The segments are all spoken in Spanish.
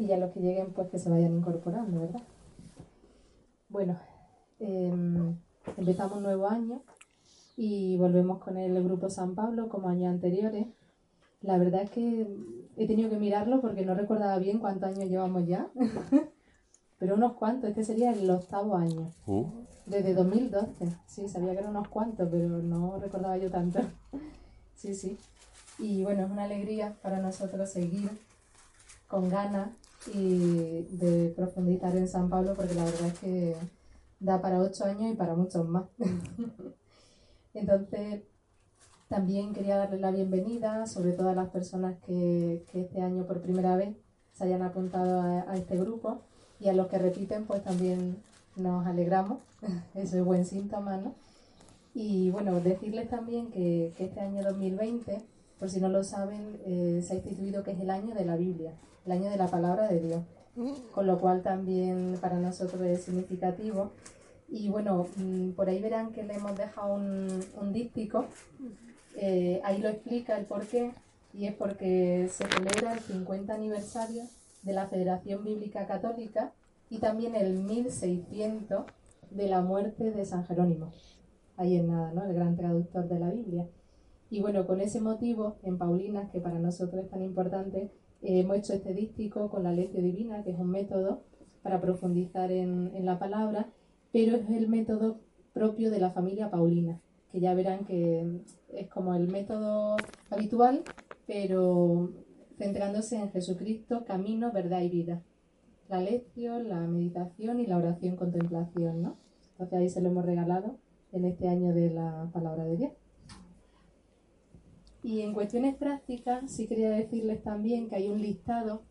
y ya los que lleguen pues que se vayan incorporando, ¿verdad? Bueno, eh, empezamos un nuevo año y volvemos con el grupo San Pablo como años anteriores. La verdad es que he tenido que mirarlo porque no recordaba bien cuántos años llevamos ya, pero unos cuantos, este sería el octavo año. Uh. Desde 2012, sí, sabía que eran unos cuantos, pero no recordaba yo tanto. Sí, sí. Y bueno, es una alegría para nosotros seguir con ganas y de profundizar en San Pablo porque la verdad es que da para ocho años y para muchos más. Entonces, también quería darle la bienvenida, sobre todo a las personas que, que este año por primera vez se hayan apuntado a, este grupo y a los que repiten, pues también nos alegramos. Eso es buen síntoma, ¿no? Y bueno, decirles también que, que este año 2020, por si no lo saben, eh, se ha instituido que es el año de la Biblia, el año de la palabra de Dios, con lo cual también para nosotros es significativo. Y bueno, mm, por ahí verán que le hemos dejado un, un díptico, eh, ahí lo explica el porqué, y es porque se celebra el 50 aniversario de la Federación Bíblica Católica y también el 1600 de la muerte de San Jerónimo. Ahí en nada, ¿no? El gran traductor de la Biblia. Y bueno, con ese motivo, en Paulinas, que para nosotros es tan importante, eh, hemos hecho díptico con la lección divina, que es un método para profundizar en, en la palabra, pero es el método propio de la familia Paulina, que ya verán que es como el método habitual, pero centrándose en Jesucristo, camino, verdad y vida. La lección, la meditación y la oración contemplación, ¿no? Entonces ahí se lo hemos regalado en este año de la palabra de Dios. Y en cuestiones prácticas, sí quería decirles también que hay un listado,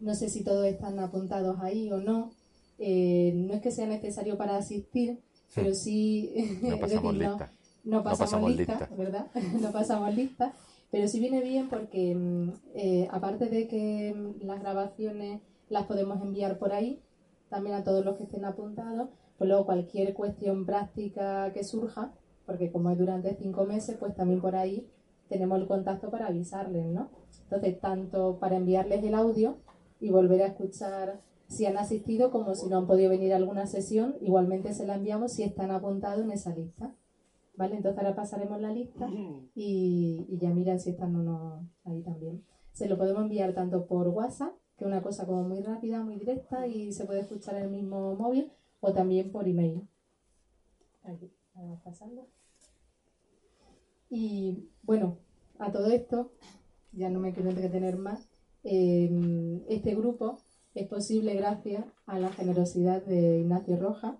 no sé si todos están apuntados ahí o no, eh, no es que sea necesario para asistir, pero sí, No pasamos decir, lista. no pasamos, pasamos lista, lista. ¿verdad? no pasamos lista, pero sí viene bien porque mm, eh, aparte de que mm, las grabaciones las podemos enviar por ahí, también a todos los que estén apuntados, pues luego cualquier cuestión práctica que surja, porque como es durante cinco meses, pues también por ahí tenemos el contacto para avisarles, ¿no? Entonces, tanto para enviarles el audio y volver a escuchar si han asistido como si no han podido venir a alguna sesión, igualmente se la enviamos si están apuntados en esa lista. ¿Vale? Entonces ahora pasaremos la lista y, y ya miran si están o no ahí también. Se lo podemos enviar tanto por WhatsApp, que es una cosa como muy rápida, muy directa y se puede escuchar en el mismo móvil, o también por email. Aquí, vamos pasando. Y bueno, a todo esto, ya no me quiero entretener más, eh, este grupo es posible gracias a la generosidad de Ignacio Roja,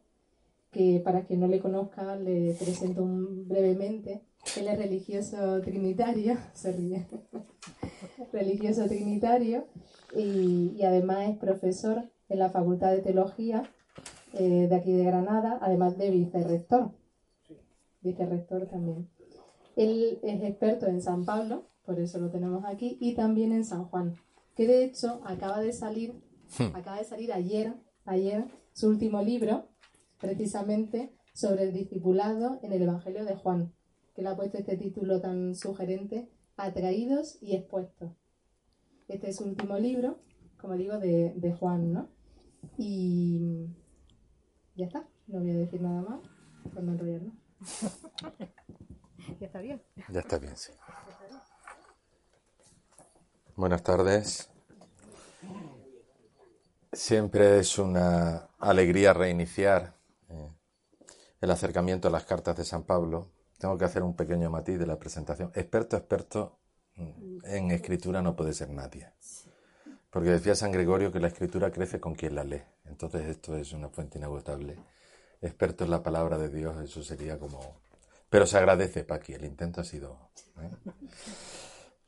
que para quien no le conozca le presento un- brevemente. Él es religioso trinitario, se ríe, religioso trinitario y, y además es profesor en la Facultad de Teología eh, de aquí de Granada, además de vicerrector. Vicerrector también. Él es experto en San Pablo, por eso lo tenemos aquí, y también en San Juan, que de hecho acaba de salir, acaba de salir ayer, ayer, su último libro, precisamente sobre el discipulado en el Evangelio de Juan, que le ha puesto este título tan sugerente, Atraídos y expuestos. Este es su último libro, como digo, de, de Juan, ¿no? Y ya está, no voy a decir nada más, por no enrollarnos. ya está bien. Ya está bien, sí. Buenas tardes. Siempre es una alegría reiniciar eh, el acercamiento a las cartas de San Pablo. Tengo que hacer un pequeño matiz de la presentación. Experto, experto mm, en escritura no puede ser nadie. Porque decía San Gregorio que la escritura crece con quien la lee. Entonces esto es una fuente inagotable. Experto en la palabra de Dios, eso sería como... Pero se agradece, Paqui, el intento ha sido... ¿eh?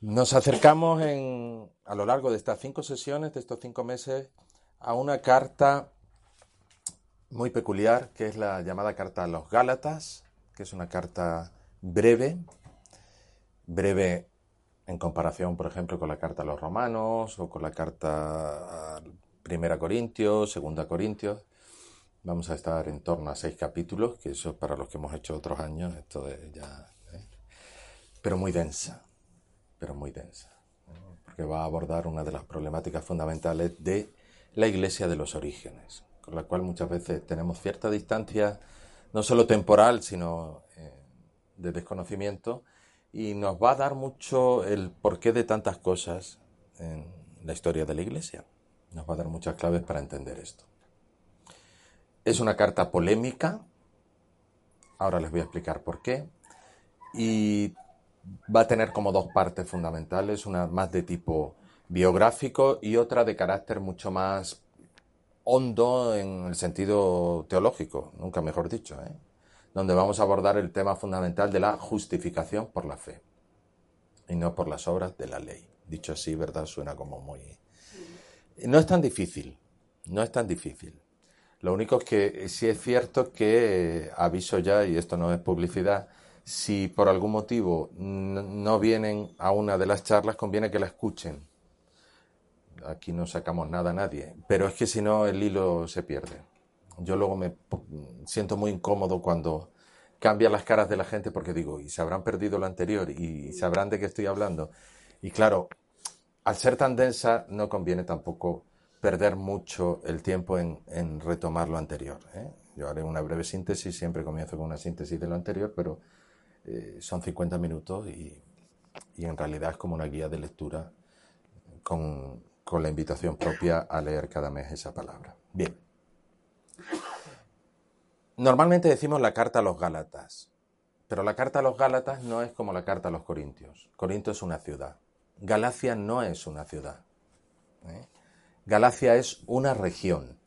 Nos acercamos en, a lo largo de estas cinco sesiones, de estos cinco meses, a una carta muy peculiar, que es la llamada carta a los Gálatas, que es una carta breve, breve en comparación, por ejemplo, con la carta a los romanos o con la carta a Primera Corintios, Segunda Corintios. Vamos a estar en torno a seis capítulos, que eso para los que hemos hecho otros años, esto es ya... ¿eh? Pero muy densa, pero muy densa, porque va a abordar una de las problemáticas fundamentales de la Iglesia de los orígenes, con la cual muchas veces tenemos cierta distancia, no solo temporal, sino eh, de desconocimiento, y nos va a dar mucho el porqué de tantas cosas en la historia de la Iglesia. Nos va a dar muchas claves para entender esto. Es una carta polémica, ahora les voy a explicar por qué, y va a tener como dos partes fundamentales, una más de tipo biográfico y otra de carácter mucho más hondo en el sentido teológico, nunca mejor dicho, ¿eh? donde vamos a abordar el tema fundamental de la justificación por la fe y no por las obras de la ley. Dicho así, ¿verdad? Suena como muy... No es tan difícil, no es tan difícil. Lo único es que sí es cierto que eh, aviso ya, y esto no es publicidad, si por algún motivo no vienen a una de las charlas, conviene que la escuchen aquí no sacamos nada a nadie, pero es que si no el hilo se pierde. Yo luego me siento muy incómodo cuando cambian las caras de la gente porque digo, y se habrán perdido lo anterior y sabrán de qué estoy hablando. Y claro, al ser tan densa no conviene tampoco perder mucho el tiempo en, retomar lo anterior. ¿eh? Yo haré una breve síntesis, siempre comienzo con una síntesis de lo anterior, pero eh, son 50 minutos y, en realidad es como una guía de lectura con con la invitación propia a leer cada mes esa palabra. Bien. Normalmente decimos la carta a los Gálatas, pero la carta a los Gálatas no es como la carta a los Corintios. Corinto es una ciudad. Galacia no es una ciudad. ¿eh? Galacia es una región.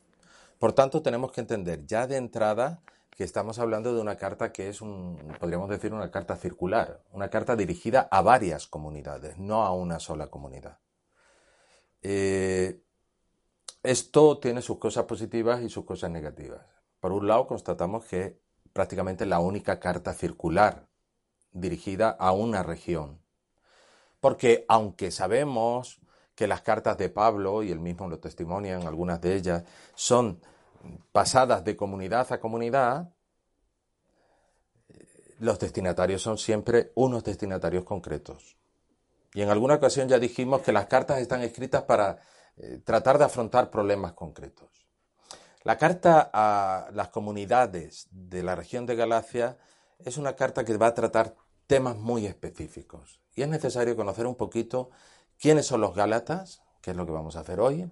Por tanto, tenemos que entender ya de entrada que estamos hablando de una carta que es un, podríamos decir, una carta circular, una carta dirigida a varias comunidades, no a una sola comunidad. Eh, esto tiene sus cosas positivas y sus cosas negativas. Por un lado, constatamos que prácticamente la única carta circular dirigida a una región. Porque aunque sabemos que las cartas de Pablo, y él mismo lo testimonian, algunas de ellas, son pasadas de comunidad a comunidad, los destinatarios son siempre unos destinatarios concretos. Y en alguna ocasión ya dijimos que las cartas están escritas para eh, tratar de afrontar problemas concretos. La carta a las comunidades de la región de Galacia es una carta que va a tratar temas muy específicos. Y es necesario conocer un poquito quiénes son los Gálatas, que es lo que vamos a hacer hoy,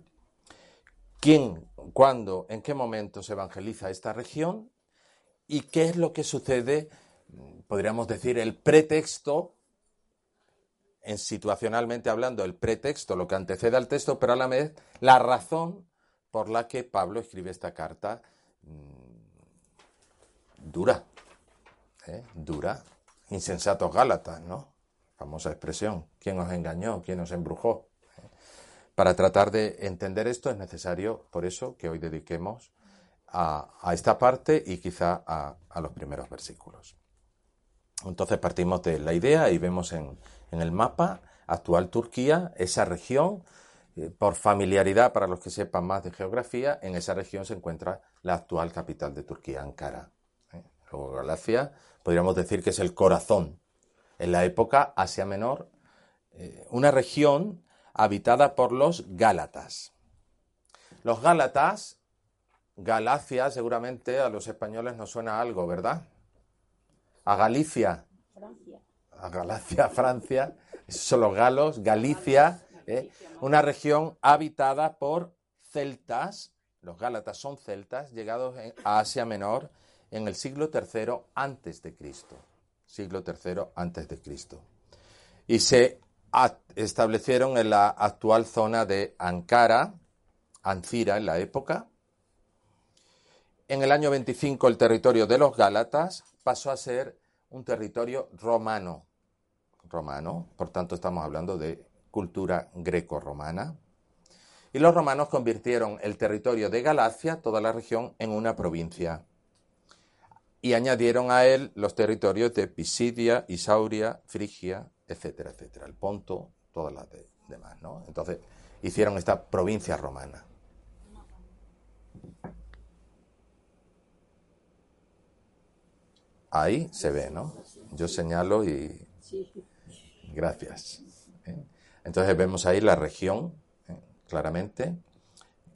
quién, cuándo, en qué momento se evangeliza esta región y qué es lo que sucede, podríamos decir, el pretexto en situacionalmente hablando, el pretexto, lo que antecede al texto, pero a la vez la razón por la que Pablo escribe esta carta mm, dura, ¿eh? dura, insensatos Gálatas, ¿no? Famosa expresión, ¿quién os engañó? ¿Quién os embrujó? Para tratar de entender esto es necesario, por eso, que hoy dediquemos a, esta parte y quizá a, los primeros versículos. Entonces partimos de la idea y vemos en, en el mapa actual Turquía, esa región, eh, por familiaridad para los que sepan más de geografía, en esa región se encuentra la actual capital de Turquía, Ankara. ¿eh? Luego Galacia, podríamos decir que es el corazón. En la época Asia Menor, eh, una región habitada por los Gálatas. Los Gálatas, Galacia, seguramente a los españoles nos suena algo, ¿verdad? A Galicia. Francia a Galacia, Francia, esos son los galos, Galicia, ¿eh? una región habitada por celtas, los gálatas son celtas, llegados a Asia Menor en el siglo III antes de Cristo, siglo III Cristo. Y se establecieron en la actual zona de Ankara, Ancira en la época. En el año 25 el territorio de los Gálatas pasó a ser un territorio romano romano, por tanto estamos hablando de cultura greco-romana. Y los romanos convirtieron el territorio de Galacia, toda la región, en una provincia. Y añadieron a él los territorios de Pisidia, Isauria, Frigia, etcétera, etcétera. El Ponto, todas las demás, ¿no? Entonces hicieron esta provincia romana. Ahí se ve, ¿no? Yo señalo y... Gracias. ¿eh? Entonces vemos ahí la región, ¿eh? claramente,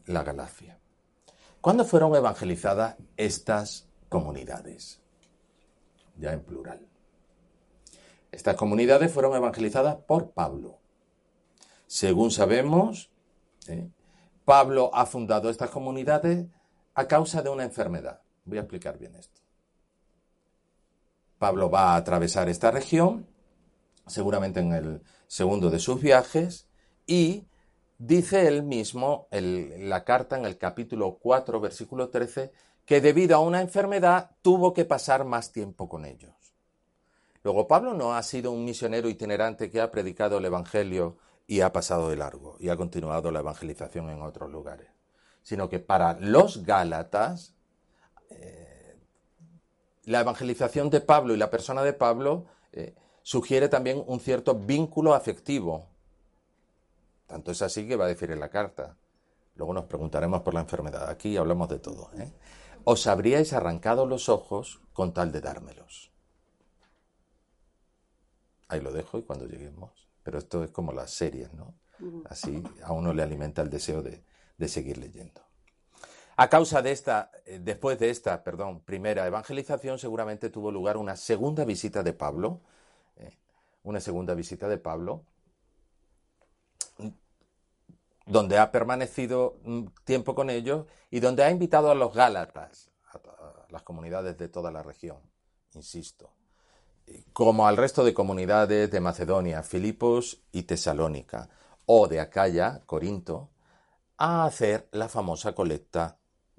la Galacia. ¿Cuándo fueron evangelizadas estas comunidades? Ya en plural. Estas comunidades fueron evangelizadas por Pablo. Según sabemos, ¿eh? Pablo ha fundado estas comunidades a causa de una enfermedad. Voy a explicar bien esto. Pablo va a atravesar esta región, seguramente en el segundo de sus viajes, y dice él mismo en la carta en el capítulo 4, versículo 13, que debido a una enfermedad tuvo que pasar más tiempo con ellos. Luego, Pablo no ha sido un misionero itinerante que ha predicado el Evangelio y ha pasado de largo y ha continuado la evangelización en otros lugares, sino que para los Gálatas, eh, la evangelización de Pablo y la persona de Pablo eh, sugiere también un cierto vínculo afectivo. Tanto es así que va a decir en la carta. Luego nos preguntaremos por la enfermedad. Aquí hablamos de todo. ¿eh? Os habríais arrancado los ojos con tal de dármelos. Ahí lo dejo y cuando lleguemos. Pero esto es como las series, ¿no? Así a uno le alimenta el deseo de seguir leyendo. A causa de esta, eh, después de esta, perdón, primera evangelización, seguramente tuvo lugar una segunda visita de Pablo, eh, una segunda visita de Pablo, donde ha permanecido tiempo con ellos y donde ha invitado a los Gálatas, a, las comunidades de toda la región, insisto, como al resto de comunidades de Macedonia, Filipos y Tesalónica, o de Acaya, Corinto, a hacer la famosa colecta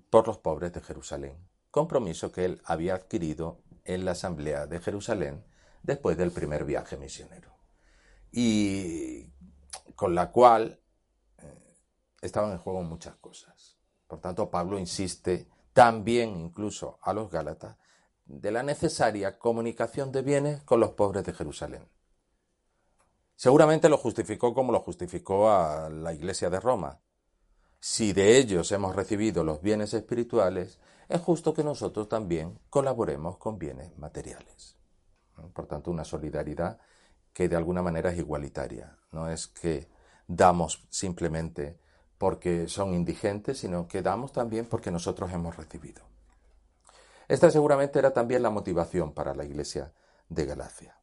por los pobres de Jerusalén, compromiso que él había adquirido en la Asamblea de Jerusalén después del primer viaje misionero, y con la cual estaban en juego muchas cosas. Por tanto, Pablo insiste también incluso a los Gálatas de la necesaria comunicación de bienes con los pobres de Jerusalén. Seguramente lo justificó como lo justificó a la Iglesia de Roma, si de ellos hemos recibido los bienes espirituales, es justo que nosotros también colaboremos con bienes materiales. Por tanto, una solidaridad que de alguna manera es igualitaria. No es que damos simplemente porque son indigentes, sino que damos también porque nosotros hemos recibido. Esta seguramente era también la motivación para la iglesia de Galacia.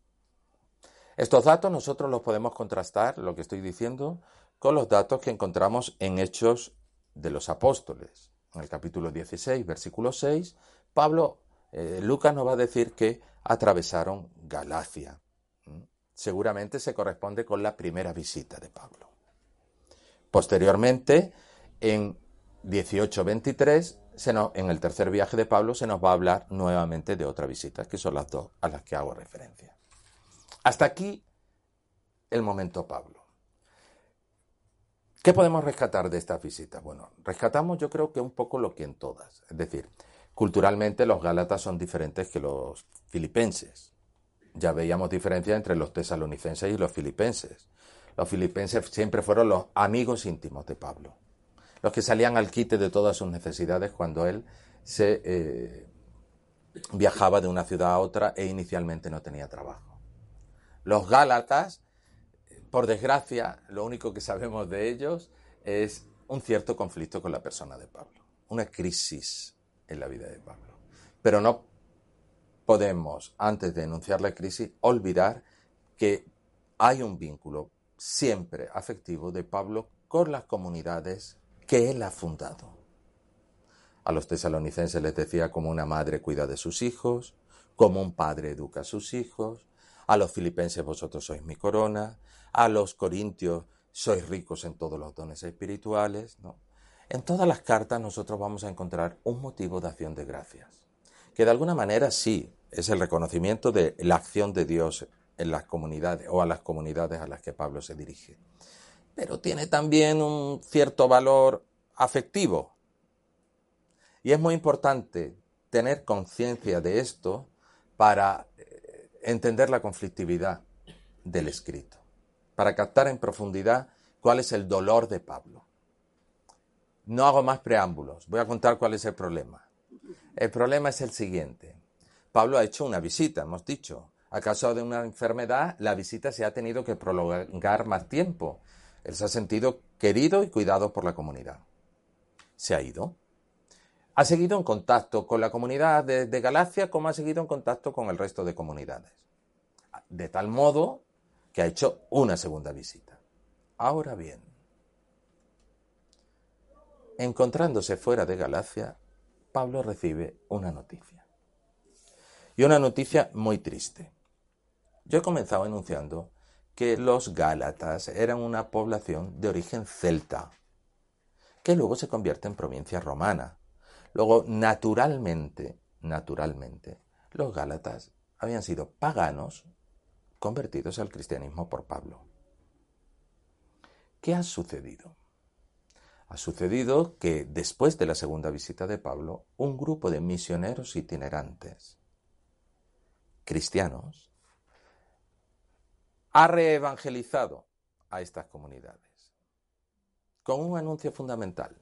Estos datos nosotros los podemos contrastar, lo que estoy diciendo, con los datos que encontramos en Hechos de los Apóstoles. En el capítulo 16, versículo 6, Pablo, eh, Lucas nos va a decir que atravesaron Galacia. ¿Mm? Seguramente se corresponde con la primera visita de Pablo. Posteriormente, en 18:23, en el tercer viaje de Pablo, se nos va a hablar nuevamente de otra visita, que son las dos a las que hago referencia. Hasta aquí el momento Pablo. ¿Qué podemos rescatar de esta visita? Bueno, rescatamos yo creo que un poco lo que en todas. Es decir, culturalmente los gálatas son diferentes que los filipenses. Ya veíamos diferencia entre los tesalonicenses y los filipenses. Los filipenses siempre fueron los amigos íntimos de Pablo, los que salían al quite de todas sus necesidades cuando él se eh, viajaba de una ciudad a otra e inicialmente no tenía trabajo. Los gálatas por desgracia, lo único que sabemos de ellos es un cierto conflicto con la persona de Pablo, una crisis en la vida de Pablo. Pero no podemos, antes de denunciar la crisis, olvidar que hay un vínculo siempre afectivo de Pablo con las comunidades que él ha fundado. A los tesalonicenses les decía como una madre cuida de sus hijos, como un padre educa a sus hijos, a los filipenses vosotros sois mi corona, a los corintios sois ricos en todos los dones espirituales. ¿no? En todas las cartas nosotros vamos a encontrar un motivo de acción de gracias, que de alguna manera sí es el reconocimiento de la acción de Dios en las comunidades o a las comunidades a las que Pablo se dirige. Pero tiene también un cierto valor afectivo. Y es muy importante tener conciencia de esto para eh, entender la conflictividad del escrito, para captar en profundidad cuál es el dolor de Pablo. No hago más preámbulos, voy a contar cuál es el problema. El problema es el siguiente. Pablo ha hecho una visita, hemos dicho. A causa de una enfermedad, la visita se ha tenido que prolongar más tiempo. Él se ha sentido querido y cuidado por la comunidad. Se ha ido. Ha seguido en contacto con la comunidad de, de Galacia como ha seguido en contacto con el resto de comunidades. De tal modo que ha hecho una segunda visita. Ahora bien, encontrándose fuera de Galacia, Pablo recibe una noticia. Y una noticia muy triste. Yo he comenzado enunciando que los Gálatas eran una población de origen celta, que luego se convierte en provincia romana. Luego, naturalmente, naturalmente, los Gálatas habían sido paganos convertidos al cristianismo por Pablo. ¿Qué ha sucedido? Ha sucedido que después de la segunda visita de Pablo, un grupo de misioneros itinerantes cristianos ha reevangelizado a estas comunidades con un anuncio fundamental.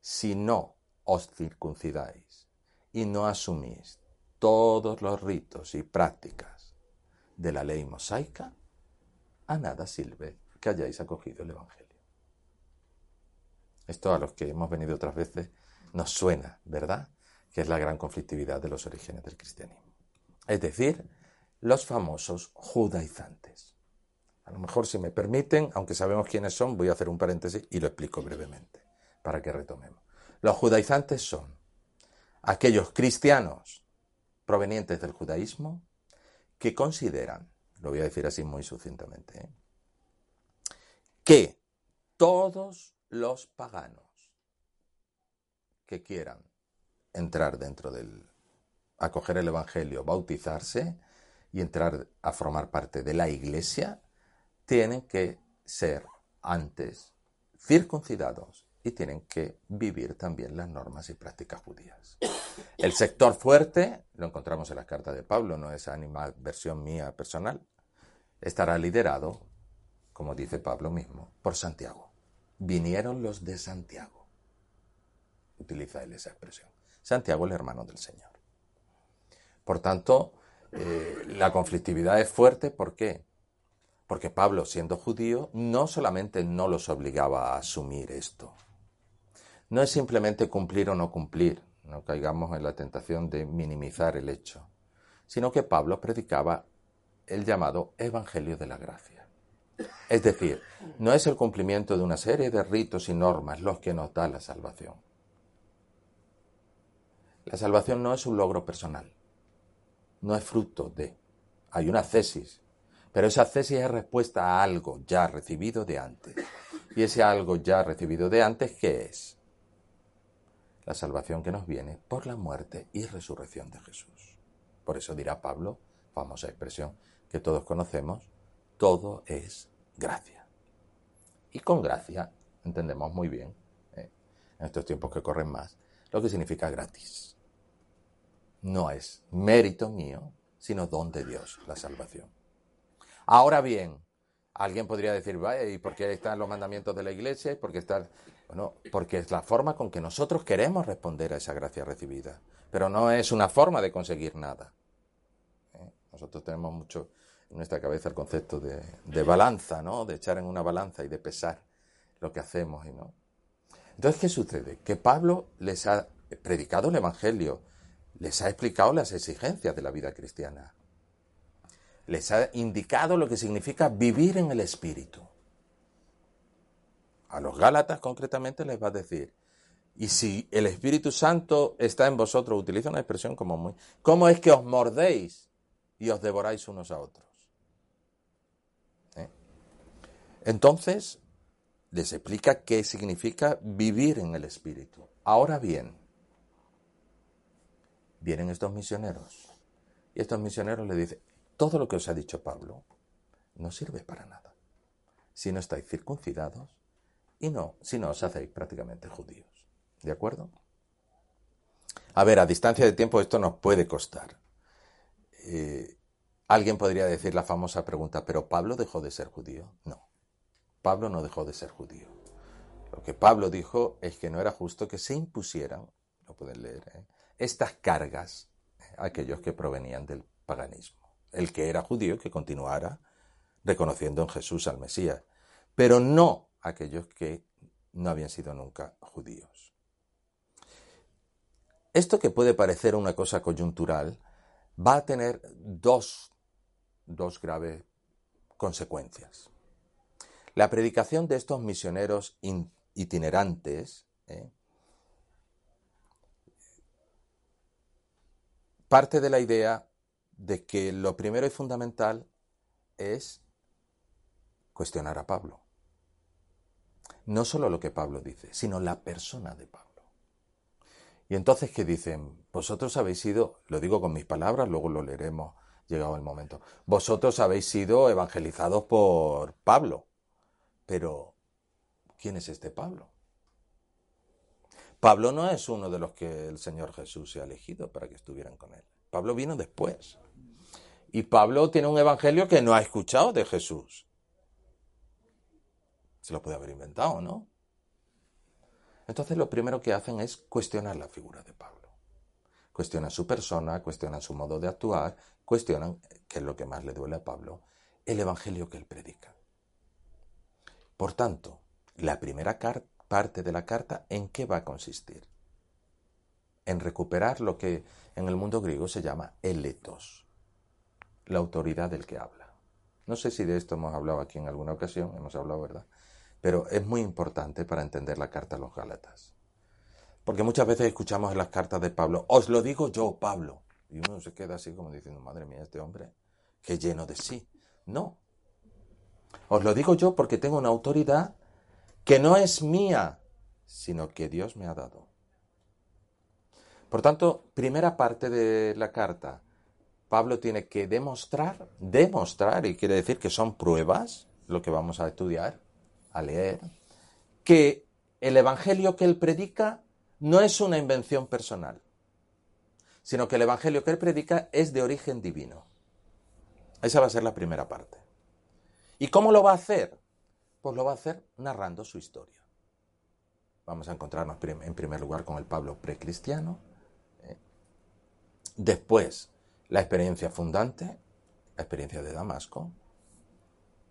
Si no os circuncidáis y no asumís todos los ritos y prácticas de la ley mosaica, a nada sirve que hayáis acogido el Evangelio. Esto a los que hemos venido otras veces nos suena, ¿verdad? Que es la gran conflictividad de los orígenes del cristianismo. Es decir, los famosos judaizantes. A lo mejor, si me permiten, aunque sabemos quiénes son, voy a hacer un paréntesis y lo explico brevemente, para que retomemos. Los judaizantes son aquellos cristianos provenientes del judaísmo que consideran, lo voy a decir así muy sucintamente, ¿eh? que todos los paganos que quieran entrar dentro del, acoger el Evangelio, bautizarse y entrar a formar parte de la iglesia, tienen que ser antes circuncidados y tienen que vivir también las normas y prácticas judías. El sector fuerte, lo encontramos en la carta de Pablo, no es animal versión mía personal, estará liderado, como dice Pablo mismo, por Santiago vinieron los de Santiago. Utiliza él esa expresión. Santiago el hermano del Señor. Por tanto, eh, la conflictividad es fuerte, ¿por qué? Porque Pablo, siendo judío, no solamente no los obligaba a asumir esto. No es simplemente cumplir o no cumplir, no caigamos en la tentación de minimizar el hecho, sino que Pablo predicaba el llamado Evangelio de la Gracia. Es decir, no es el cumplimiento de una serie de ritos y normas los que nos da la salvación. La salvación no es un logro personal, no es fruto de. Hay una cesis, pero esa cesis es respuesta a algo ya recibido de antes. Y ese algo ya recibido de antes, ¿qué es? La salvación que nos viene por la muerte y resurrección de Jesús. Por eso dirá Pablo, famosa expresión que todos conocemos, todo es gracia. Y con gracia entendemos muy bien, eh, en estos tiempos que corren más, lo que significa gratis. No es mérito mío, sino don de Dios, la salvación. Ahora bien, alguien podría decir, ¿y por qué están los mandamientos de la iglesia? Porque está, bueno, porque es la forma con que nosotros queremos responder a esa gracia recibida. Pero no es una forma de conseguir nada. ¿eh? Nosotros tenemos mucho, en nuestra cabeza el concepto de, balanza, ¿no? De echar en una balanza y de pesar lo que hacemos y no. Entonces, ¿qué sucede? Que Pablo les ha predicado el Evangelio, les ha explicado las exigencias de la vida cristiana, les ha indicado lo que significa vivir en el Espíritu. A los Gálatas concretamente les va a decir, y si el Espíritu Santo está en vosotros, utiliza una expresión como muy, ¿cómo es que os mordéis y os devoráis unos a otros? Entonces, les explica qué significa vivir en el Espíritu. Ahora bien, vienen estos misioneros y estos misioneros le dicen, todo lo que os ha dicho Pablo no sirve para nada. Si no estáis circuncidados y no, si no os hacéis prácticamente judíos. ¿De acuerdo? A ver, a distancia de tiempo esto nos puede costar. Eh, alguien podría decir la famosa pregunta, ¿pero Pablo dejó de ser judío? No, Pablo no dejó de ser judío. Lo que Pablo dijo es que no era justo que se impusieran, lo pueden leer, ¿eh? Estas cargas a aquellos que provenían del paganismo. El que era judío que continuara reconociendo en Jesús al Mesías, pero no aquellos que no habían sido nunca judíos. Esto que puede parecer una cosa coyuntural va a tener dos, dos graves consecuencias. La predicación de estos misioneros itinerantes ¿eh? Parte de la idea de que lo primero y fundamental es cuestionar a Pablo. No solo lo que Pablo dice, sino la persona de Pablo. Y entonces, ¿qué dicen? Vosotros habéis sido, lo digo con mis palabras, luego lo leeremos llegado el momento, vosotros habéis sido evangelizados por Pablo. Pero, ¿quién es este Pablo? Pablo no es uno de los que el Señor Jesús se ha elegido para que estuvieran con él. Pablo vino después. Y Pablo tiene un evangelio que no ha escuchado de Jesús. Se lo puede haber inventado, ¿no? Entonces lo primero que hacen es cuestionar la figura de Pablo. Cuestionan su persona, cuestionan su modo de actuar, cuestionan, que es lo que más le duele a Pablo, el evangelio que él predica. Por tanto, la primera parte de la carta, ¿en qué va a consistir? En recuperar lo que en el mundo griego se llama eletos, la autoridad del que habla. No sé si de esto hemos hablado aquí en alguna ocasión, hemos hablado, ¿verdad? Pero es muy importante para entender la carta a los Gálatas. Porque muchas veces escuchamos en las cartas de Pablo, os lo digo yo, Pablo. Y uno se queda así como diciendo, madre mía, este hombre, que lleno de sí. No. Os lo digo yo porque tengo una autoridad que no es mía, sino que Dios me ha dado. Por tanto, primera parte de la carta, Pablo tiene que demostrar, demostrar, y quiere decir que son pruebas, lo que vamos a estudiar, a leer, que el Evangelio que él predica no es una invención personal, sino que el Evangelio que él predica es de origen divino. Esa va a ser la primera parte. ¿Y cómo lo va a hacer? Pues lo va a hacer narrando su historia. Vamos a encontrarnos en primer lugar con el Pablo precristiano, ¿eh? después la experiencia fundante, la experiencia de Damasco,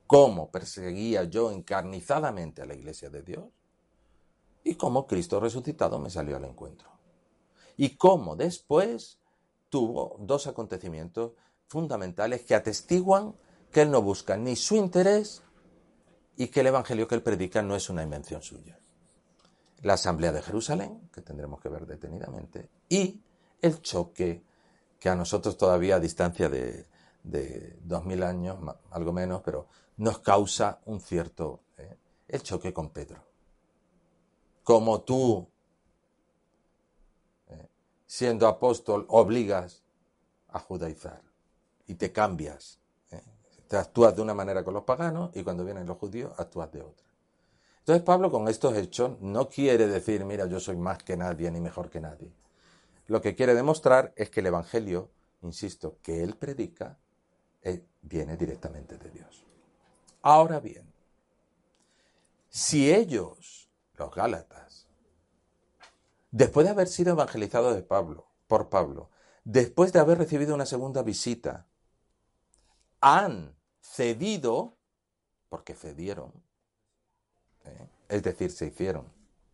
cómo perseguía yo encarnizadamente a la iglesia de Dios y cómo Cristo resucitado me salió al encuentro. Y cómo después tuvo dos acontecimientos fundamentales que atestiguan que él no busca ni su interés y que el evangelio que él predica no es una invención suya. La asamblea de Jerusalén, que tendremos que ver detenidamente, y el choque que a nosotros todavía a distancia de, de dos mil años, algo menos, pero nos causa un cierto eh, el choque con Pedro. Como tú, eh, siendo apóstol, obligas a judaizar y te cambias. Eh, actúas de una manera con los paganos y cuando vienen los judíos actúas de otra. Entonces Pablo con estos hechos no quiere decir, mira, yo soy más que nadie ni mejor que nadie. Lo que quiere demostrar es que el Evangelio, insisto, que él predica, viene directamente de Dios. Ahora bien, si ellos, los Gálatas, después de haber sido evangelizados de Pablo, por Pablo, después de haber recibido una segunda visita, han cedido, porque cedieron, ¿eh? es decir, se hicieron,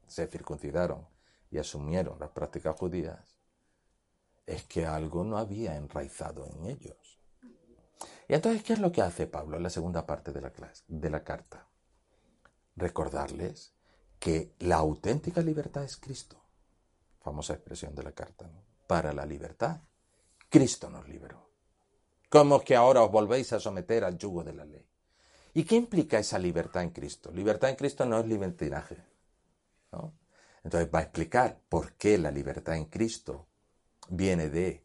se circuncidaron y asumieron las prácticas judías, es que algo no había enraizado en ellos. Y entonces, ¿qué es lo que hace Pablo en la segunda parte de la, clase, de la carta? Recordarles que la auténtica libertad es Cristo. Famosa expresión de la carta. Para la libertad, Cristo nos liberó. ¿Cómo que ahora os volvéis a someter al yugo de la ley? ¿Y qué implica esa libertad en Cristo? Libertad en Cristo no es libertinaje. Entonces va a explicar por qué la libertad en Cristo viene de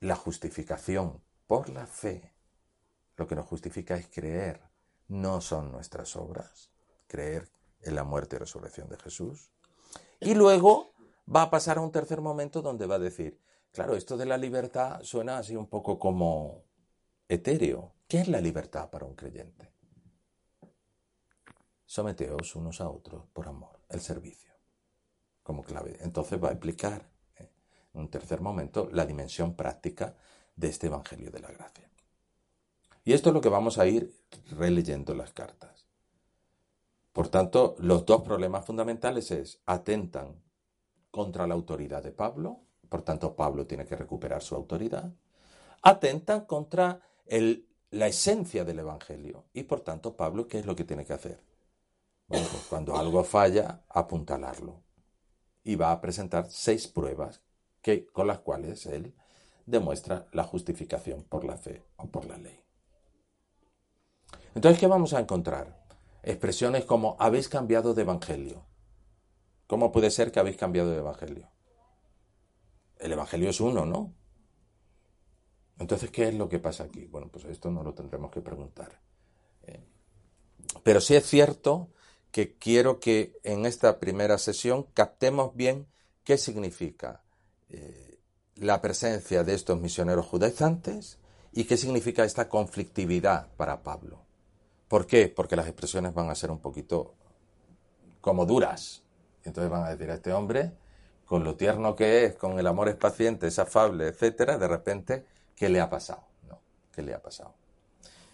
la justificación por la fe. Lo que nos justifica es creer, no son nuestras obras. Creer en la muerte y resurrección de Jesús. Y luego va a pasar a un tercer momento donde va a decir, claro, esto de la libertad suena así un poco como etéreo. ¿Qué es la libertad para un creyente? Someteos unos a otros por amor, el servicio, como clave. Entonces va a explicar ¿eh? en un tercer momento la dimensión práctica de este Evangelio de la Gracia. Y esto es lo que vamos a ir releyendo las cartas. Por tanto, los dos problemas fundamentales es atentan contra la autoridad de Pablo, por tanto Pablo tiene que recuperar su autoridad, atentan contra la esencia del Evangelio y por tanto Pablo, ¿qué es lo que tiene que hacer? Bueno, pues cuando algo falla, apuntalarlo. Y va a presentar seis pruebas que, con las cuales él demuestra la justificación por la fe o por la ley. Entonces, ¿qué vamos a encontrar? Expresiones como habéis cambiado de evangelio. ¿Cómo puede ser que habéis cambiado de evangelio? El evangelio es uno, ¿no? Entonces, ¿qué es lo que pasa aquí? Bueno, pues esto no lo tendremos que preguntar. Eh, pero sí es cierto que quiero que en esta primera sesión captemos bien qué significa eh, la presencia de estos misioneros judaizantes y qué significa esta conflictividad para Pablo. ¿Por qué? Porque las expresiones van a ser un poquito como duras. Entonces van a decir a este hombre, con lo tierno que es, con el amor es paciente, es afable, etcétera, de repente, ¿qué le ha pasado? ¿No? ¿Qué le ha pasado?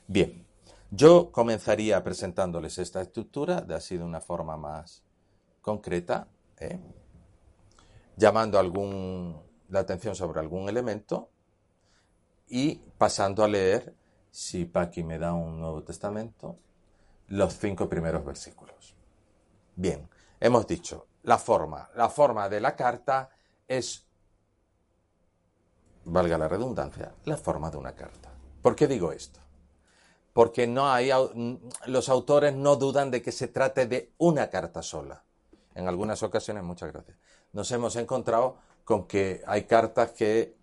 Bien, yo comenzaría presentándoles esta estructura de así de una forma más concreta, ¿eh? llamando algún, la atención sobre algún elemento y pasando a leer si Paqui me da un Nuevo Testamento, los cinco primeros versículos. Bien, hemos dicho, la forma. La forma de la carta es, valga la redundancia, la forma de una carta. ¿Por qué digo esto? Porque no hay, los autores no dudan de que se trate de una carta sola. En algunas ocasiones, muchas gracias, nos hemos encontrado con que hay cartas que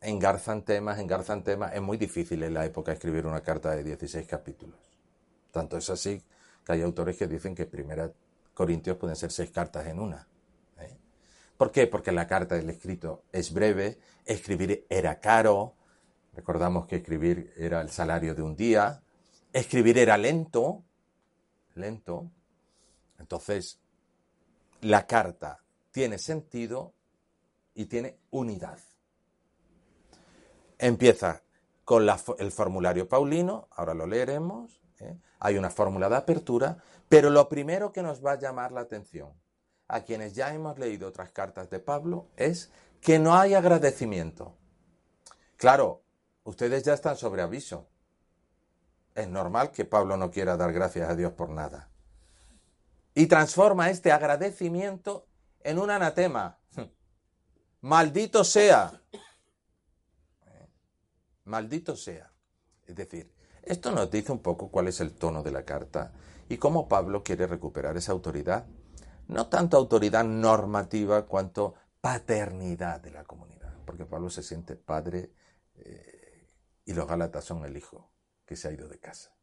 engarzan temas, engarzan temas. Es muy difícil en la época escribir una carta de 16 capítulos. Tanto es así que hay autores que dicen que Primera Corintios pueden ser seis cartas en una. ¿eh? ¿Por qué? Porque la carta del escrito es breve, escribir era caro, recordamos que escribir era el salario de un día, escribir era lento, lento. Entonces, la carta tiene sentido y tiene unidad. Empieza con el formulario paulino, ahora lo leeremos, ¿eh? Hay una fórmula de apertura, pero lo primero que nos va a llamar la atención a quienes ya hemos leído otras cartas de Pablo es que no hay agradecimiento. Claro, ustedes ya están sobre aviso. Es normal que Pablo no quiera dar gracias a Dios por nada. Y transforma este agradecimiento en un anatema. Maldito sea maldito sea. Es decir, esto nos dice un poco cuál es el tono de la carta y cómo Pablo quiere recuperar esa autoridad. No tanto autoridad normativa cuanto paternidad de la comunidad, porque Pablo se siente padre eh, y los Gálatas son el hijo que se ha ido de casa.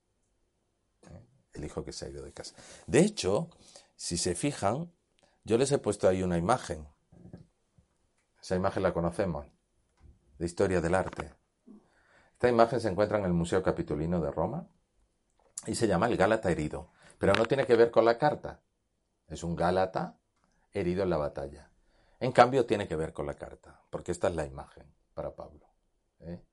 ¿eh? El hijo que se ha ido de casa. De hecho, si se fijan, yo les he puesto ahí una imagen. Esa imagen la conocemos, de historia del arte. Esta imagen se encuentra en el Museo Capitolino de Roma y se llama el Gálata herido, pero no tiene que ver con la carta. Es un Gálata herido en la batalla. En cambio, tiene que ver con la carta, porque esta es la imagen para Pablo. ¿eh?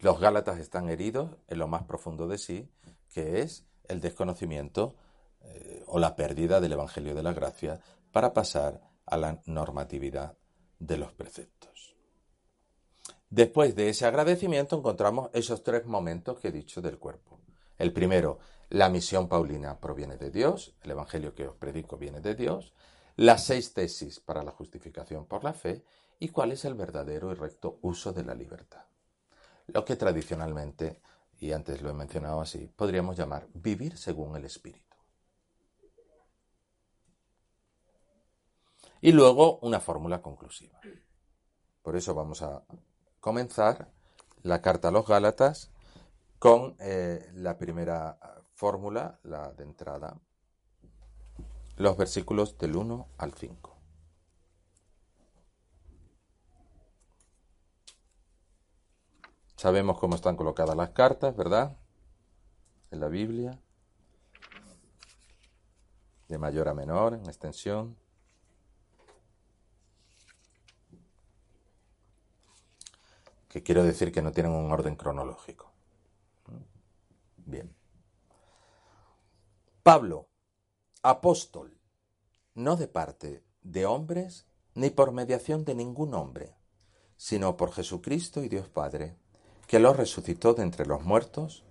Los Gálatas están heridos en lo más profundo de sí, que es el desconocimiento eh, o la pérdida del Evangelio de la Gracia para pasar a la normatividad de los preceptos. Después de ese agradecimiento encontramos esos tres momentos que he dicho del cuerpo. El primero, la misión paulina proviene de Dios, el Evangelio que os predico viene de Dios, las seis tesis para la justificación por la fe y cuál es el verdadero y recto uso de la libertad. Lo que tradicionalmente, y antes lo he mencionado así, podríamos llamar vivir según el Espíritu. Y luego una fórmula conclusiva. Por eso vamos a comenzar la carta a los Gálatas con eh, la primera fórmula, la de entrada, los versículos del 1 al 5. Sabemos cómo están colocadas las cartas, ¿verdad? En la Biblia. De mayor a menor, en extensión. Que quiero decir que no tienen un orden cronológico. Bien. Pablo, apóstol, no de parte de hombres ni por mediación de ningún hombre, sino por Jesucristo y Dios Padre, que lo resucitó de entre los muertos,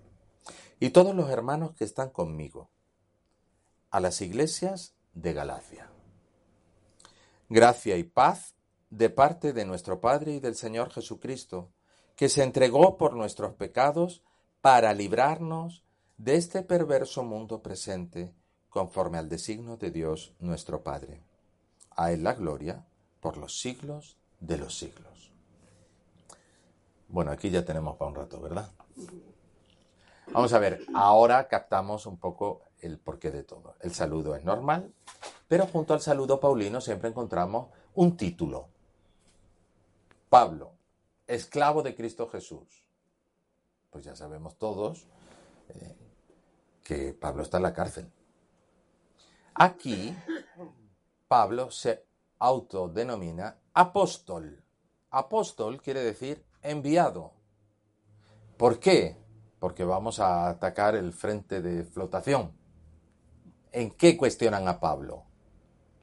y todos los hermanos que están conmigo, a las iglesias de Galacia. Gracia y paz de parte de nuestro Padre y del Señor Jesucristo, que se entregó por nuestros pecados para librarnos de este perverso mundo presente, conforme al designio de Dios nuestro Padre. A Él la gloria por los siglos de los siglos. Bueno, aquí ya tenemos para un rato, ¿verdad? Vamos a ver, ahora captamos un poco el porqué de todo. El saludo es normal, pero junto al saludo paulino siempre encontramos un título. Pablo, esclavo de Cristo Jesús. Pues ya sabemos todos eh, que Pablo está en la cárcel. Aquí, Pablo se autodenomina apóstol. Apóstol quiere decir enviado. ¿Por qué? Porque vamos a atacar el frente de flotación. ¿En qué cuestionan a Pablo?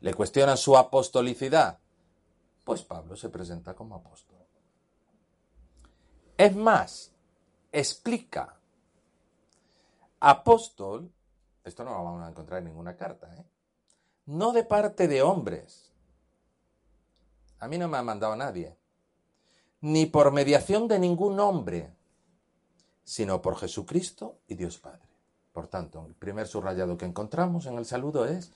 ¿Le cuestionan su apostolicidad? Pues Pablo se presenta como apóstol. Es más, explica. Apóstol esto no lo vamos a encontrar en ninguna carta, ¿eh? No de parte de hombres. A mí no me ha mandado nadie. Ni por mediación de ningún hombre, sino por Jesucristo y Dios Padre. Por tanto, el primer subrayado que encontramos en el saludo es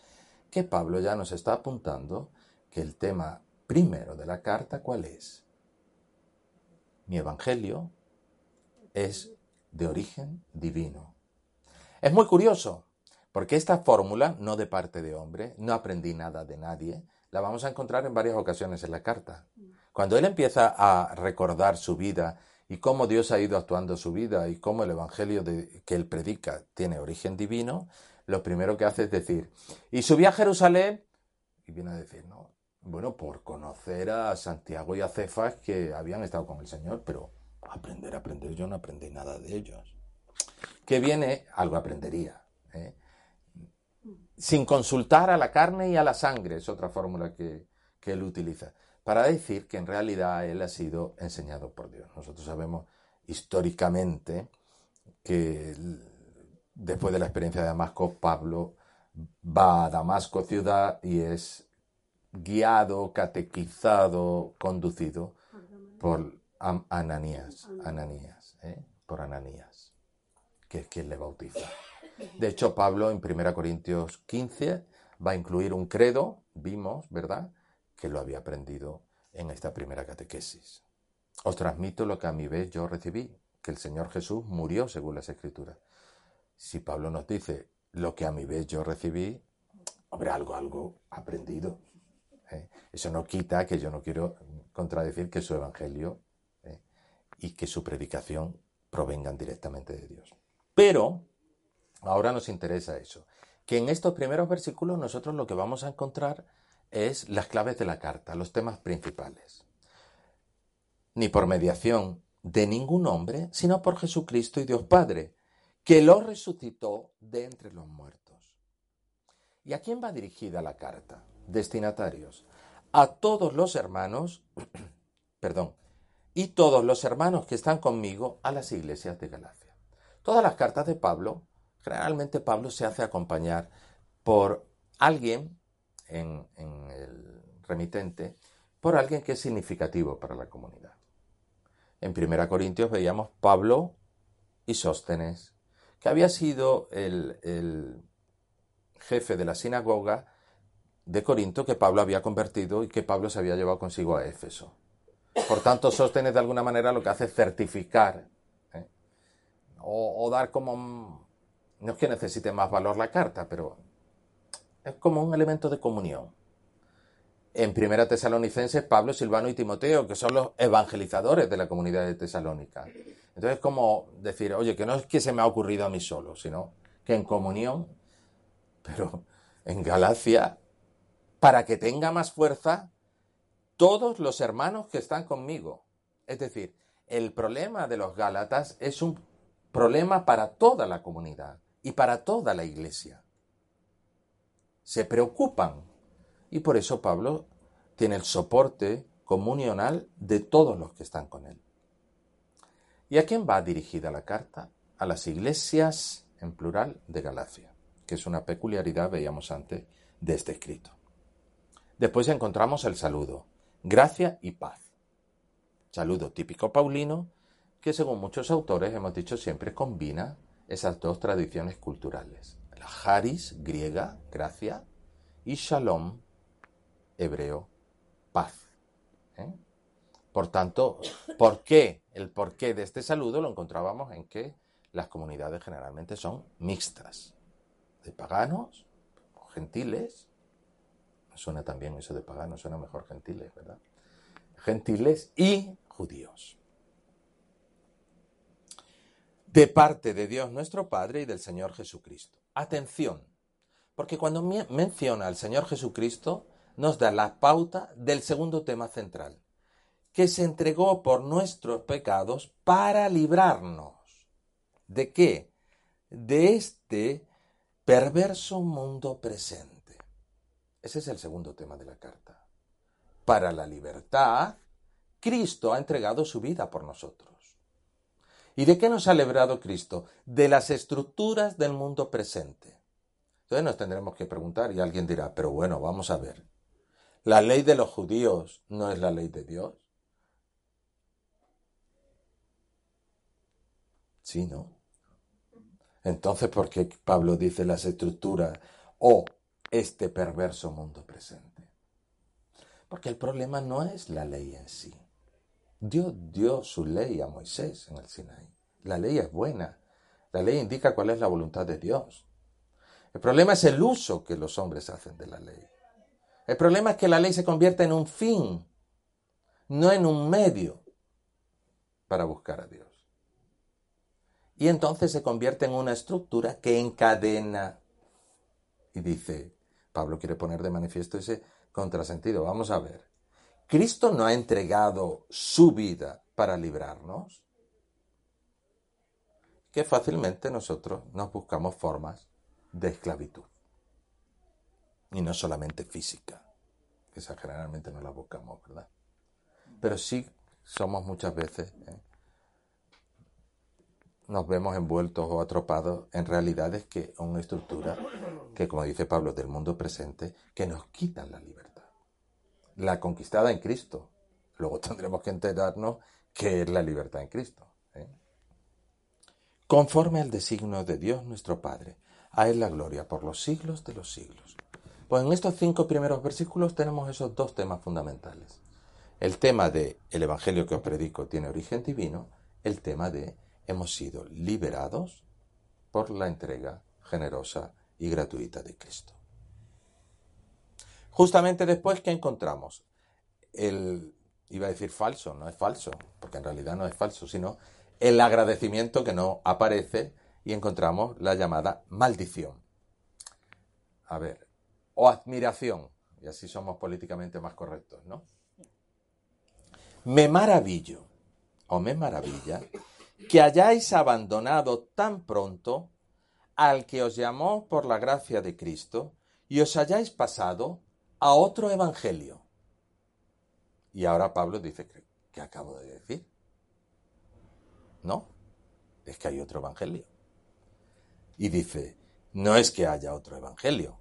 que Pablo ya nos está apuntando que el tema primero de la carta, ¿cuál es? Mi evangelio es de origen divino. Es muy curioso, porque esta fórmula, no de parte de hombre, no aprendí nada de nadie, la vamos a encontrar en varias ocasiones en la carta. Cuando él empieza a recordar su vida y cómo Dios ha ido actuando su vida y cómo el Evangelio que él predica tiene origen divino, lo primero que hace es decir, y subí a Jerusalén, y viene a decir, no, bueno, por conocer a Santiago y a Cefas que habían estado con el Señor, pero aprender, aprender, yo no aprendí nada de ellos. Que viene, algo aprendería. ¿eh? sin consultar a la carne y a la sangre, es otra fórmula que, él utiliza, para decir que en realidad él ha sido enseñado por Dios. Nosotros sabemos históricamente que después de la experiencia de Damasco, Pablo va a Damasco ciudad y es guiado, catequizado, conducido por Ananías, Ananías, ¿eh? por Ananías, que es quien le bautiza. De hecho, Pablo en 1 Corintios 15 va a incluir un credo, vimos, ¿verdad?, que lo había aprendido en esta primera catequesis. Os transmito lo que a mi vez yo recibí, que el Señor Jesús murió según las Escrituras. Si Pablo nos dice lo que a mi vez yo recibí, hombre, algo, algo aprendido. ¿Eh? Eso no quita que yo no quiero contradecir que su evangelio ¿eh? y que su predicación provengan directamente de Dios. Pero Ahora nos interesa eso. Que en estos primeros versículos nosotros lo que vamos a encontrar es las claves de la carta, los temas principales. Ni por mediación de ningún hombre, sino por Jesucristo y Dios Padre, que lo resucitó de entre los muertos. ¿Y a quién va dirigida la carta? Destinatarios. A todos los hermanos, perdón, y todos los hermanos que están conmigo a las iglesias de Galacia. Todas las cartas de Pablo Generalmente Pablo se hace acompañar por alguien en, el remitente, por alguien que es significativo para la comunidad. En 1 Corintios veíamos Pablo y Sóstenes, que había sido el, el jefe de la sinagoga de Corinto que Pablo había convertido y que Pablo se había llevado consigo a Éfeso. Por tanto, Sóstenes de alguna manera lo que hace es certificar ¿eh? o, dar como... No es que necesite más valor la carta, pero es como un elemento de comunión. En Primera Tesalonicenses, Pablo, Silvano y Timoteo, que son los evangelizadores de la comunidad de Tesalónica. Entonces, como decir, oye, que no es que se me ha ocurrido a mí solo, sino que en comunión, pero en Galacia, para que tenga más fuerza, todos los hermanos que están conmigo. Es decir, el problema de los Gálatas es un problema para toda la comunidad y para toda la iglesia. Se preocupan y por eso Pablo tiene el soporte comunional de todos los que están con él. ¿Y a quién va dirigida la carta? A las iglesias, en plural, de Galacia, que es una peculiaridad, veíamos antes, de este escrito. Después encontramos el saludo, gracia y paz. Saludo típico paulino que según muchos autores hemos dicho siempre combina esas dos tradiciones culturales. La haris griega, gracia, y shalom hebreo, paz. ¿eh? Por tanto, ¿por qué? El porqué de este saludo lo encontrábamos en que las comunidades generalmente son mixtas, de paganos, gentiles, Suena también eso de pagano, suena mejor gentiles, ¿verdad? Gentiles y judíos. De parte de Dios nuestro Padre y del Señor Jesucristo. Atención, porque cuando menciona al Señor Jesucristo, nos da la pauta del segundo tema central, que se entregó por nuestros pecados para librarnos. ¿De qué? De este perverso mundo presente. Ese es el segundo tema de la carta. Para la libertad, Cristo ha entregado su vida por nosotros. ¿Y de qué nos ha librado Cristo? De las estructuras del mundo presente. Entonces nos tendremos que preguntar y alguien dirá, pero bueno, vamos a ver. ¿La ley de los judíos no es la ley de Dios? Sí, ¿no? Entonces, ¿por qué Pablo dice las estructuras o este perverso mundo presente. Porque el problema no es la ley en sí. Dios dio su ley a Moisés en el Sinaí. La ley es buena. La ley indica cuál es la voluntad de Dios. El problema es el uso que los hombres hacen de la ley. El problema es que la ley se convierte en un fin, no en un medio para buscar a Dios. Y entonces se convierte en una estructura que encadena y dice, Pablo quiere poner de manifiesto ese contrasentido. Vamos a ver. Cristo no ha entregado su vida para librarnos. Que fácilmente nosotros nos buscamos formas de esclavitud. Y no solamente física, esa generalmente no la buscamos, ¿verdad? Pero sí somos muchas veces ¿eh? Nos vemos envueltos o atropados en realidades que una estructura que, como dice Pablo, del mundo presente, que nos quitan la libertad. La conquistada en Cristo. Luego tendremos que enterarnos qué es la libertad en Cristo. ¿eh? Conforme al designio de Dios nuestro Padre, a Él la gloria por los siglos de los siglos. Pues en estos cinco primeros versículos tenemos esos dos temas fundamentales. El tema de el Evangelio que os predico tiene origen divino, el tema de hemos sido liberados por la entrega generosa y gratuita de Cristo. Justamente después, ¿qué encontramos? El, iba a decir falso, no es falso, porque en realidad no es falso, sino el agradecimiento que no aparece y encontramos la llamada maldición. A ver, o admiración, y así somos políticamente más correctos, ¿no? Me maravillo, o me maravilla, que hayáis abandonado tan pronto al que os llamó por la gracia de Cristo y os hayáis pasado a otro evangelio. Y ahora Pablo dice, ¿qué acabo de decir? No, es que hay otro evangelio. Y dice, no es que haya otro evangelio.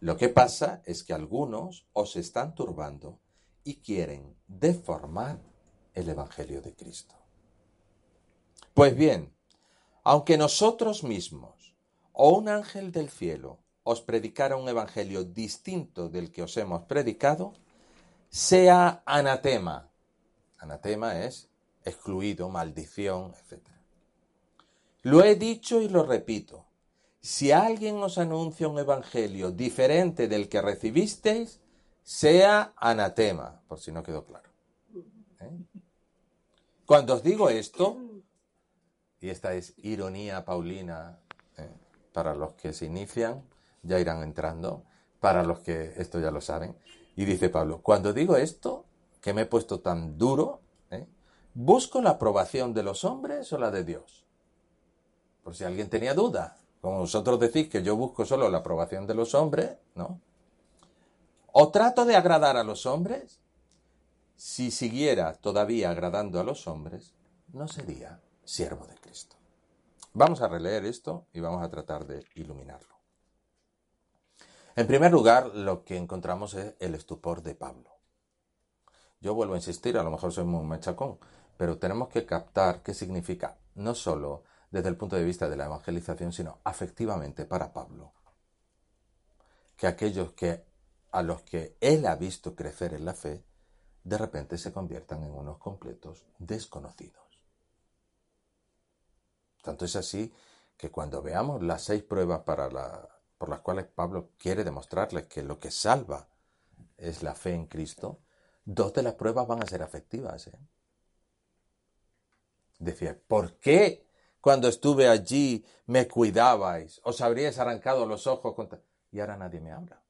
Lo que pasa es que algunos os están turbando y quieren deformar el Evangelio de Cristo. Pues bien, aunque nosotros mismos o un ángel del cielo os predicara un Evangelio distinto del que os hemos predicado, sea anatema. Anatema es excluido, maldición, etc. Lo he dicho y lo repito. Si alguien os anuncia un evangelio diferente del que recibisteis, sea anatema, por si no quedó claro. ¿Eh? Cuando os digo esto, y esta es ironía paulina ¿eh? para los que se inician, ya irán entrando, para los que esto ya lo saben, y dice Pablo, cuando digo esto, que me he puesto tan duro, ¿eh? ¿busco la aprobación de los hombres o la de Dios? Por si alguien tenía duda, como vosotros decís que yo busco solo la aprobación de los hombres, ¿no? ¿O trato de agradar a los hombres? Si siguiera todavía agradando a los hombres, no sería siervo de Cristo. Vamos a releer esto y vamos a tratar de iluminarlo. En primer lugar, lo que encontramos es el estupor de Pablo. Yo vuelvo a insistir, a lo mejor soy muy machacón, pero tenemos que captar qué significa, no solo desde el punto de vista de la evangelización, sino afectivamente para Pablo, que aquellos que a los que él ha visto crecer en la fe, de repente se conviertan en unos completos desconocidos. Tanto es así que cuando veamos las seis pruebas para por las cuales Pablo quiere demostrarles que lo que salva es la fe en Cristo, dos de las pruebas van a ser afectivas. ¿eh? Decía, ¿por qué cuando estuve allí me cuidabais? Os habríais arrancado los ojos y ahora nadie me habla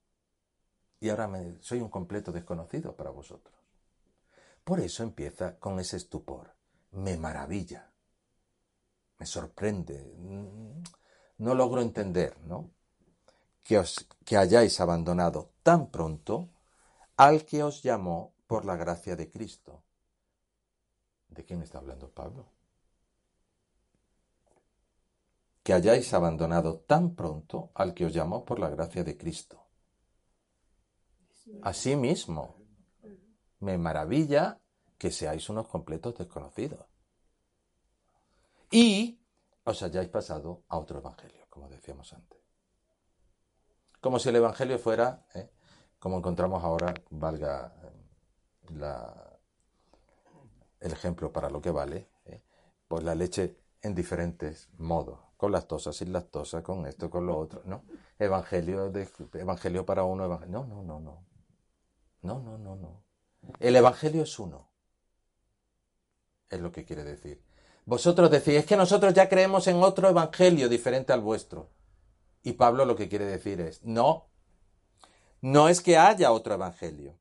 y ahora me, soy un completo desconocido para vosotros. Por eso empieza con ese estupor. Me maravilla, me sorprende, no logro entender, ¿no? Que, os, que hayáis abandonado tan pronto al que os llamó por la gracia de Cristo. ¿De quién está hablando Pablo? Que hayáis abandonado tan pronto al que os llamó por la gracia de Cristo. Asimismo, me maravilla que seáis unos completos desconocidos. Y os hayáis pasado a otro evangelio, como decíamos antes. Como si el evangelio fuera, ¿eh? como encontramos ahora, valga eh, el ejemplo para lo que vale, ¿eh? pues la leche en diferentes modos, con lactosa, sin lactosa, con esto, con lo otro, ¿no? Evangelio, de, evangelio para uno, evangelio, no, no, no, no. No, no, no, no. El Evangelio es uno. Es lo que quiere decir. Vosotros decís, es que nosotros ya creemos en otro Evangelio diferente al vuestro. Y Pablo lo que quiere decir es, no, no es que haya otro Evangelio.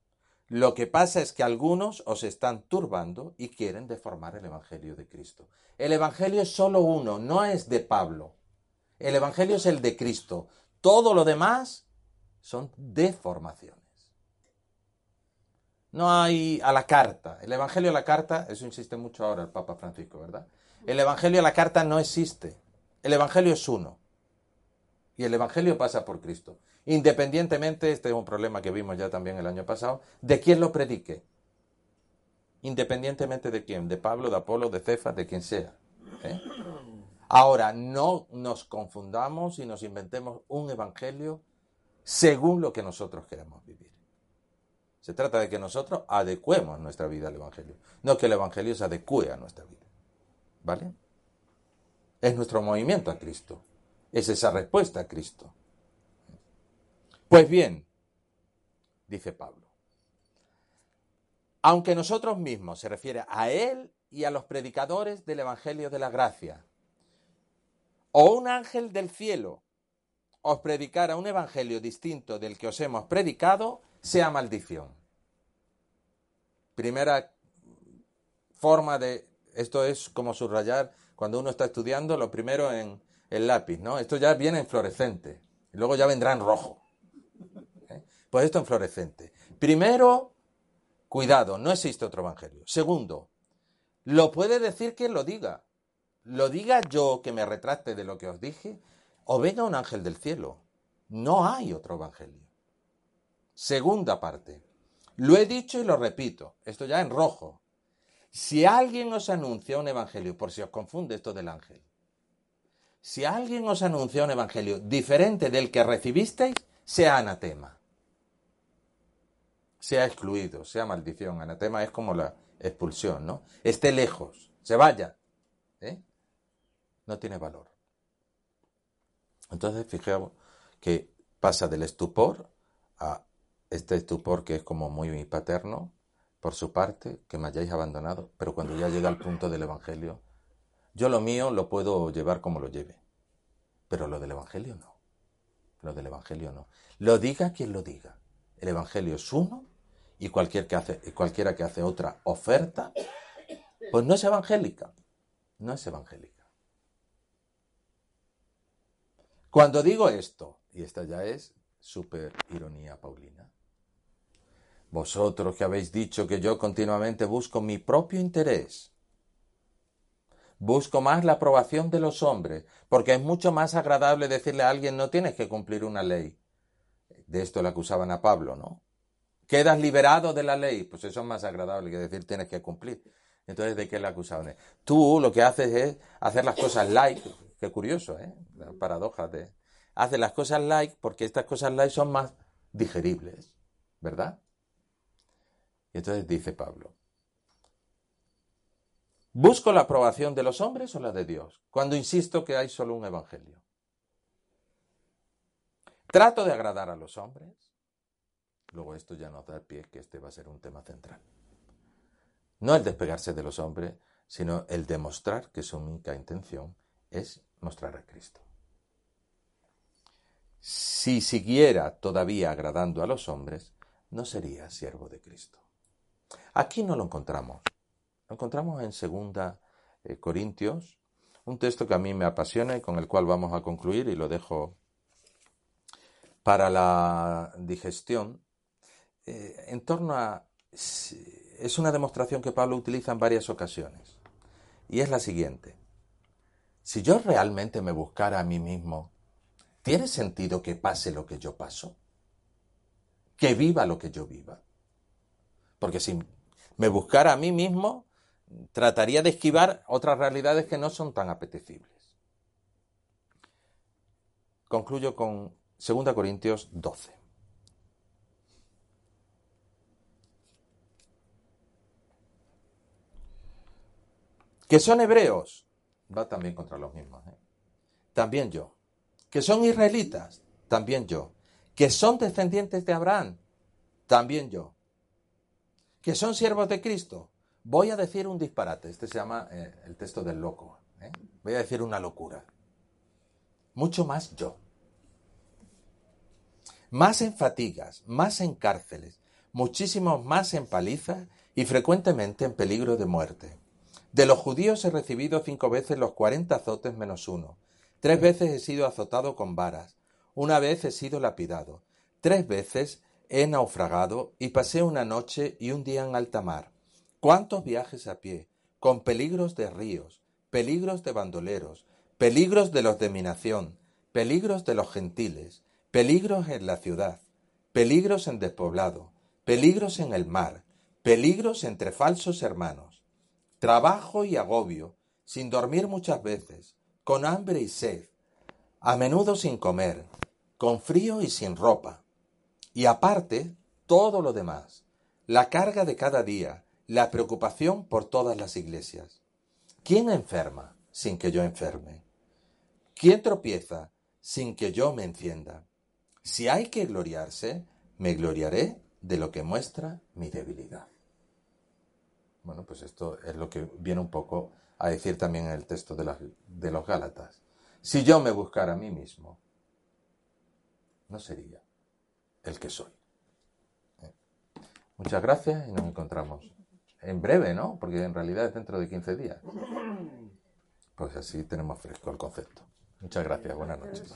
Lo que pasa es que algunos os están turbando y quieren deformar el Evangelio de Cristo. El Evangelio es solo uno, no es de Pablo. El Evangelio es el de Cristo. Todo lo demás son deformaciones. No hay a la carta. El Evangelio a la carta, eso insiste mucho ahora el Papa Francisco, ¿verdad? El Evangelio a la carta no existe. El Evangelio es uno. Y el Evangelio pasa por Cristo. Independientemente, este es un problema que vimos ya también el año pasado, de quién lo predique. Independientemente de quién, de Pablo, de Apolo, de Cefas, de quien sea. ¿eh? Ahora, no nos confundamos y nos inventemos un Evangelio según lo que nosotros queremos vivir. Se trata de que nosotros adecuemos nuestra vida al Evangelio, no que el Evangelio se adecue a nuestra vida. ¿Vale? Es nuestro movimiento a Cristo. Es esa respuesta a Cristo. Pues bien, dice Pablo, aunque nosotros mismos se refiere a Él y a los predicadores del Evangelio de la Gracia, o un ángel del cielo os predicara un Evangelio distinto del que os hemos predicado, sea maldición. Primera forma de, esto es como subrayar cuando uno está estudiando, lo primero en el lápiz, ¿no? Esto ya viene en fluorescente, y luego ya vendrá en rojo. ¿eh? Pues esto en fluorescente. Primero, cuidado, no existe otro evangelio. Segundo, lo puede decir quien lo diga. Lo diga yo que me retracte de lo que os dije, o venga un ángel del cielo. No hay otro evangelio. Segunda parte. Lo he dicho y lo repito. Esto ya en rojo. Si alguien os anuncia un evangelio, por si os confunde esto del ángel, si alguien os anuncia un evangelio diferente del que recibisteis, sea anatema. sea excluido, sea maldición. Anatema es como la expulsión, ¿no? Esté lejos, se vaya. ¿eh? No tiene valor. Entonces, fijaos que pasa del estupor a este estupor que es como muy paterno por su parte, que me hayáis abandonado, pero cuando ya llega al punto del Evangelio, yo lo mío lo puedo llevar como lo lleve, pero lo del Evangelio no. Lo del Evangelio no. Lo diga quien lo diga. El Evangelio es uno y cualquier que hace, cualquiera que hace otra oferta, pues no es evangélica. No es evangélica. Cuando digo esto, y esta ya es súper ironía paulina, vosotros que habéis dicho que yo continuamente busco mi propio interés, busco más la aprobación de los hombres, porque es mucho más agradable decirle a alguien no tienes que cumplir una ley. De esto le acusaban a Pablo, ¿no? Quedas liberado de la ley, pues eso es más agradable que decir tienes que cumplir. Entonces, ¿de qué le acusaban? Tú lo que haces es hacer las cosas like, qué curioso, ¿eh? La paradoja de... Haces las cosas like porque estas cosas like son más digeribles, ¿verdad? Y entonces dice Pablo, ¿busco la aprobación de los hombres o la de Dios? Cuando insisto que hay solo un evangelio. ¿Trato de agradar a los hombres? Luego esto ya nos da pie que este va a ser un tema central. No el despegarse de los hombres, sino el demostrar que su única intención es mostrar a Cristo. Si siguiera todavía agradando a los hombres, no sería siervo de Cristo. Aquí no lo encontramos. Lo encontramos en Segunda eh, Corintios, un texto que a mí me apasiona y con el cual vamos a concluir y lo dejo para la digestión. Eh, en torno a... Es una demostración que Pablo utiliza en varias ocasiones. Y es la siguiente. Si yo realmente me buscara a mí mismo, ¿tiene sentido que pase lo que yo paso? ¿Que viva lo que yo viva? Porque si me buscara a mí mismo, trataría de esquivar otras realidades que no son tan apetecibles. Concluyo con 2 Corintios 12. Que son hebreos, va también contra los mismos. ¿eh? También yo. Que son israelitas, también yo. Que son descendientes de Abraham, también yo que son siervos de Cristo. Voy a decir un disparate, este se llama eh, el texto del loco. ¿eh? Voy a decir una locura. Mucho más yo. Más en fatigas, más en cárceles, muchísimos más en palizas y frecuentemente en peligro de muerte. De los judíos he recibido cinco veces los cuarenta azotes menos uno. Tres veces he sido azotado con varas. Una vez he sido lapidado. Tres veces He naufragado y pasé una noche y un día en alta mar. ¿Cuántos viajes a pie, con peligros de ríos, peligros de bandoleros, peligros de los de mi nación, peligros de los gentiles, peligros en la ciudad, peligros en despoblado, peligros en el mar, peligros entre falsos hermanos, trabajo y agobio, sin dormir muchas veces, con hambre y sed, a menudo sin comer, con frío y sin ropa, y aparte, todo lo demás, la carga de cada día, la preocupación por todas las iglesias. ¿Quién enferma sin que yo enferme? ¿Quién tropieza sin que yo me encienda? Si hay que gloriarse, me gloriaré de lo que muestra mi debilidad. Bueno, pues esto es lo que viene un poco a decir también en el texto de, de los Gálatas. Si yo me buscara a mí mismo, no sería el que soy. Eh, muchas gracias y nos encontramos en breve, ¿no? Porque en realidad es dentro de 15 días. Pues así tenemos fresco el concepto. Muchas gracias, buenas noches.